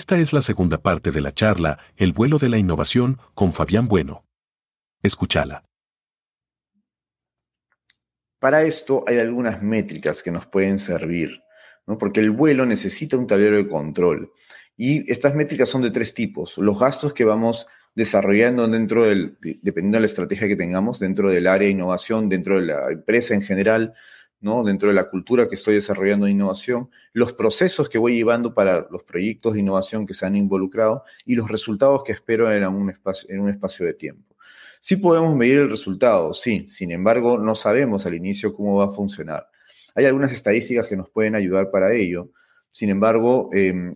Esta es la segunda parte de la charla El vuelo de la innovación con Fabián Bueno. Escúchala. Para esto hay algunas métricas que nos pueden servir, ¿no? porque el vuelo necesita un tablero de control. Y estas métricas son de tres tipos. Los gastos que vamos desarrollando dentro del, dependiendo de la estrategia que tengamos, dentro del área de innovación, dentro de la empresa en general, ¿no? dentro de la cultura que estoy desarrollando de innovación, los procesos que voy llevando para los proyectos de innovación que se han involucrado y los resultados que espero en un espacio, en un espacio de tiempo. Sí podemos medir el resultado, sí, sin embargo no sabemos al inicio cómo va a funcionar. Hay algunas estadísticas que nos pueden ayudar para ello, sin embargo, em,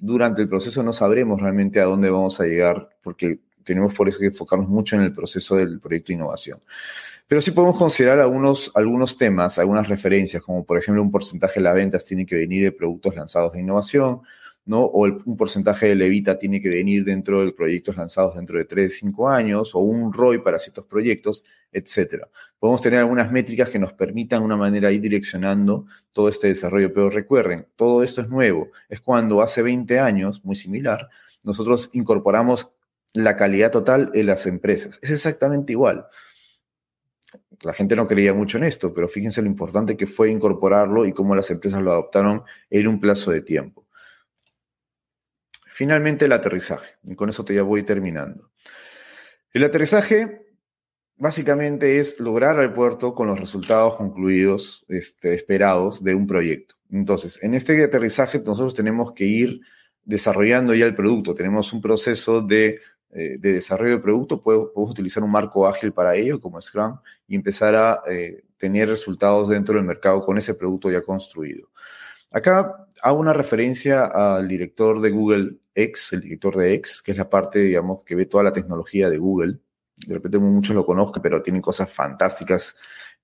durante el proceso no sabremos realmente a dónde vamos a llegar, porque tenemos por eso que enfocarnos mucho en el proceso del proyecto de innovación. Pero sí podemos considerar algunos, algunos temas, algunas referencias, como por ejemplo un porcentaje de las ventas tiene que venir de productos lanzados de innovación, ¿no? O un porcentaje de levita tiene que venir dentro de proyectos lanzados dentro de 3, 5 años, o un ROI para ciertos proyectos, etc. Podemos tener algunas métricas que nos permitan de una manera ir direccionando todo este desarrollo, pero recuerden, todo esto es nuevo. Es cuando hace 20 años, muy similar, nosotros incorporamos la calidad total de las empresas. Es exactamente igual. La gente no creía mucho en esto, pero fíjense lo importante que fue incorporarlo y cómo las empresas lo adoptaron en un plazo de tiempo. Finalmente el aterrizaje, y con eso te ya voy terminando. El aterrizaje básicamente es lograr al puerto con los resultados concluidos, este, esperados de un proyecto. Entonces, en este aterrizaje nosotros tenemos que ir desarrollando ya el producto. Tenemos un proceso de, eh, desarrollo de producto, podemos, utilizar un marco ágil para ello, como Scrum, y empezar a eh, tener resultados dentro del mercado con ese producto ya construido. Acá hago una referencia al director de Google X, el director de X, que es la parte, digamos, que ve toda la tecnología de Google. De repente muchos lo conozcan, pero tiene cosas fantásticas.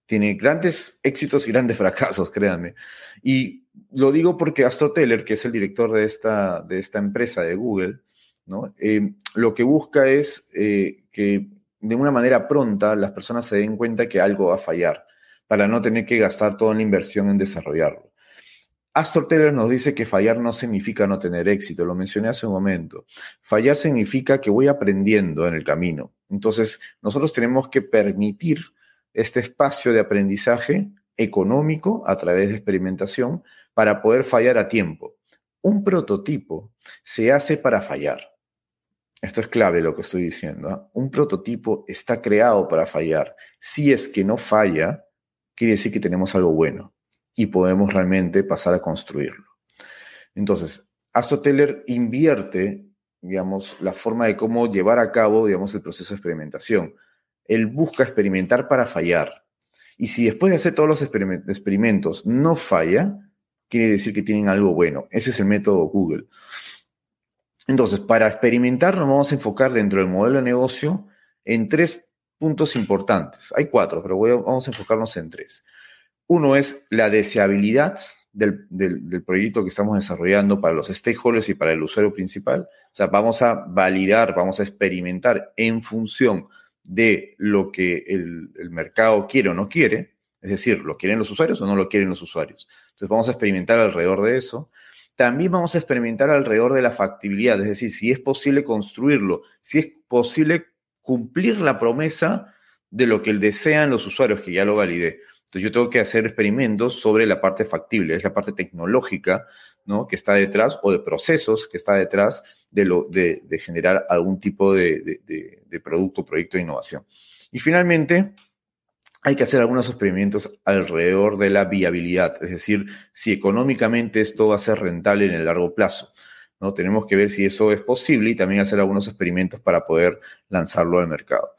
Tiene grandes éxitos y grandes fracasos, créanme. Y lo digo porque Astro Teller, que es el director de esta, de esta empresa de Google, ¿no? Eh, lo que busca es eh, que de una manera pronta las personas se den cuenta que algo va a fallar, para no tener que gastar toda la inversión en desarrollarlo. Astor Taylor nos dice que fallar no significa no tener éxito, lo mencioné hace un momento. Fallar significa que voy aprendiendo en el camino. Entonces, nosotros tenemos que permitir este espacio de aprendizaje económico a través de experimentación para poder fallar a tiempo. Un prototipo se hace para fallar. Esto es clave lo que estoy diciendo. ¿ah? Un prototipo está creado para fallar. Si es que no falla, quiere decir que tenemos algo bueno y podemos realmente pasar a construirlo. Entonces, Teller invierte, digamos, la forma de cómo llevar a cabo, digamos, el proceso de experimentación. Él busca experimentar para fallar. Y si después de hacer todos los experimentos no falla, quiere decir que tienen algo bueno. Ese es el método Google. Entonces, para experimentar nos vamos a enfocar dentro del modelo de negocio en tres puntos importantes. Hay cuatro, pero vamos a enfocarnos en tres. Uno es la deseabilidad del, proyecto que estamos desarrollando para los stakeholders y para el usuario principal. O sea, vamos a validar, vamos a experimentar en función de lo que el, el mercado quiere o no quiere. Es decir, ¿lo quieren los usuarios o no lo quieren los usuarios? Entonces vamos a experimentar alrededor de eso. También vamos a experimentar alrededor de la factibilidad, es decir, si es posible construirlo, si es posible cumplir la promesa de lo que desean los usuarios, que ya lo validé. Entonces yo tengo que hacer experimentos sobre la parte factible, es la parte tecnológica, ¿no? Que está detrás, o de procesos que está detrás de, lo, de, generar algún tipo de, de, producto, proyecto de innovación. Y finalmente, hay que hacer algunos experimentos alrededor de la viabilidad, es decir, si económicamente esto va a ser rentable en el largo plazo. ¿no? Tenemos que ver si eso es posible y también hacer algunos experimentos para poder lanzarlo al mercado.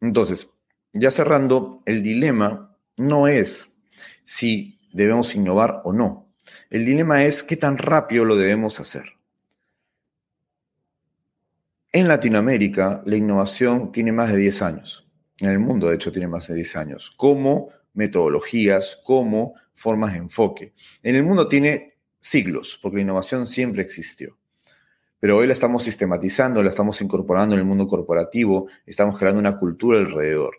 Entonces, ya cerrando, el dilema no es si debemos innovar o no. El dilema es qué tan rápido lo debemos hacer. En Latinoamérica, la innovación tiene más de 10 años. En el mundo, de hecho, tiene más de 10 años. Como metodologías, como formas de enfoque. En el mundo tiene siglos, porque la innovación siempre existió. Pero hoy la estamos sistematizando, la estamos incorporando en el mundo corporativo, estamos creando una cultura alrededor.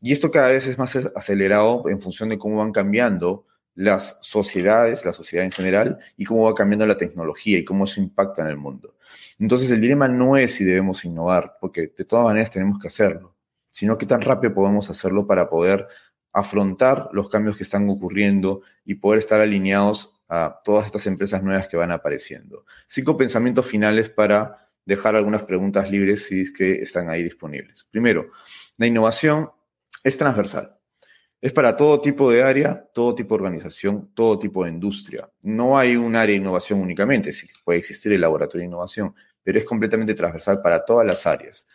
Y esto cada vez es más acelerado en función de cómo van cambiando las sociedades, la sociedad en general, y cómo va cambiando la tecnología y cómo eso impacta en el mundo. Entonces el dilema no es si debemos innovar, porque de todas maneras tenemos que hacerlo, sino qué tan rápido podemos hacerlo para poder afrontar los cambios que están ocurriendo y poder estar alineados a todas estas empresas nuevas que van apareciendo. Cinco pensamientos finales para dejar algunas preguntas libres si es que están ahí disponibles. Primero, la innovación es transversal. Es para todo tipo de área, todo tipo de organización, todo tipo de industria. No hay un área de innovación únicamente, sí, puede existir el laboratorio de innovación, pero es completamente transversal para todas las áreas.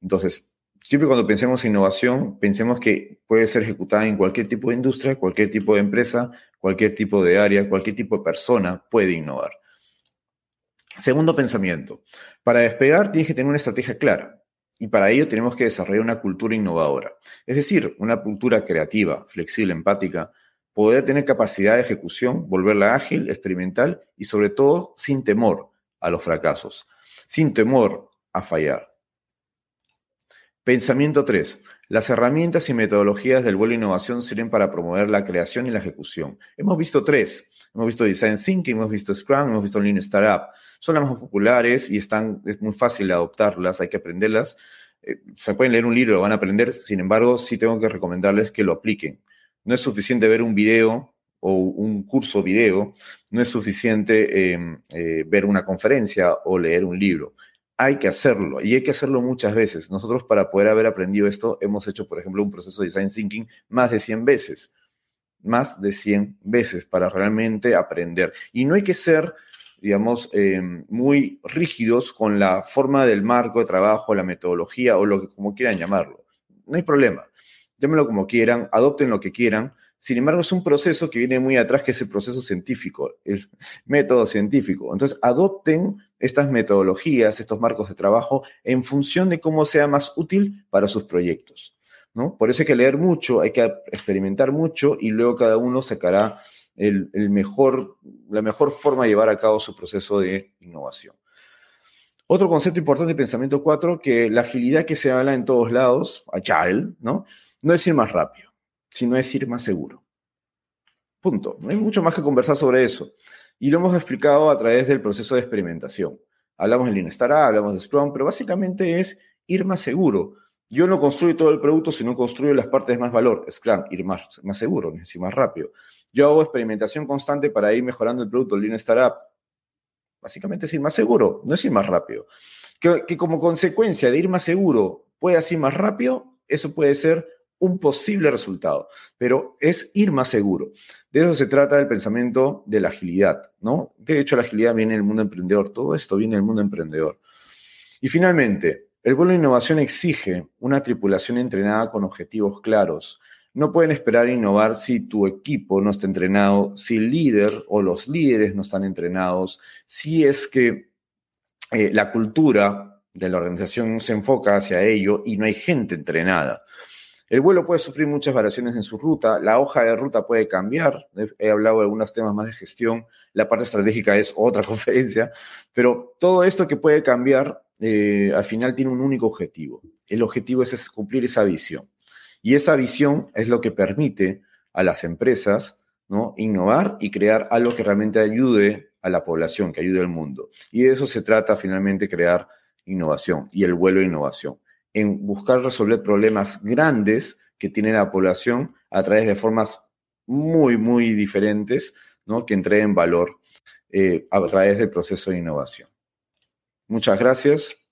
Entonces, siempre cuando pensemos en innovación, pensemos que puede ser ejecutada en cualquier tipo de industria, cualquier tipo de empresa, cualquier tipo de área, cualquier tipo de persona puede innovar. Segundo pensamiento, para despegar tienes que tener una estrategia clara. Y para ello tenemos que desarrollar una cultura innovadora, es decir, una cultura creativa, flexible, empática, poder tener capacidad de ejecución, volverla ágil, experimental y sobre todo sin temor a los fracasos, sin temor a fallar. Pensamiento 3. Las herramientas y metodologías del vuelo de innovación sirven para promover la creación y la ejecución. Hemos visto tres. Hemos visto Design Thinking, hemos visto Scrum, hemos visto Lean Startup son las más populares y están, es muy fácil adoptarlas, hay que aprenderlas. Eh, se pueden leer un libro, lo van a aprender, sin embargo, sí tengo que recomendarles que lo apliquen. No es suficiente ver un video o un curso video, no es suficiente em, eh, ver una conferencia o leer un libro. Hay que hacerlo y hay que hacerlo muchas veces. Nosotros para poder haber aprendido esto hemos hecho, por ejemplo, un proceso de design thinking más de 100 veces, más de 100 veces para realmente aprender. Y no hay que ser digamos, em, muy rígidos con la forma del marco de trabajo, la metodología o lo que como quieran llamarlo. No hay problema. Llámenlo como quieran, adopten lo que quieran. Sin embargo, es un proceso que viene muy atrás, que es el proceso científico, el método científico. Entonces, adopten estas metodologías, estos marcos de trabajo, en función de cómo sea más útil para sus proyectos. ¿no? Por eso hay que leer mucho, hay que experimentar mucho y luego cada uno sacará el, mejor, la mejor forma de llevar a cabo su proceso de innovación. Otro concepto importante de pensamiento 4, que la agilidad que se habla en todos lados, agile, ¿no? No es ir más rápido, sino es ir más seguro. Punto. No hay mucho más que conversar sobre eso. Y lo hemos explicado a través del proceso de experimentación. Hablamos de Lean Startup, hablamos de Scrum, pero básicamente es ir más seguro. Yo no construyo todo el producto, sino construyo las partes de más valor. Scrum, ir más, más seguro, ir más rápido. Yo hago experimentación constante para ir mejorando el producto, Lean Startup. Básicamente es ir más seguro, no es ir más rápido. Que, como consecuencia de ir más seguro puedas ir más rápido, eso puede ser un posible resultado, pero es ir más seguro. De eso se trata el pensamiento de la agilidad, ¿no? De hecho, la agilidad viene del mundo emprendedor, todo esto viene del mundo emprendedor. Y finalmente, el vuelo de innovación exige una tripulación entrenada con objetivos claros, no pueden esperar innovar si tu equipo no está entrenado, si el líder o los líderes no están entrenados, si es que eh, la cultura de la organización se enfoca hacia ello y no hay gente entrenada. El vuelo puede sufrir muchas variaciones en su ruta, la hoja de ruta puede cambiar, he hablado de algunos temas más de gestión, la parte estratégica es otra conferencia, pero todo esto que puede cambiar eh, al final tiene un único objetivo. El objetivo es cumplir esa visión. Y esa visión es lo que permite a las empresas ¿no? innovar y crear algo que realmente ayude a la población, que ayude al mundo. Y de eso se trata finalmente crear innovación y el vuelo de innovación, en buscar resolver problemas grandes que tiene la población a través de formas muy, muy diferentes, ¿no? que entreguen valor eh, a través del proceso de innovación. Muchas gracias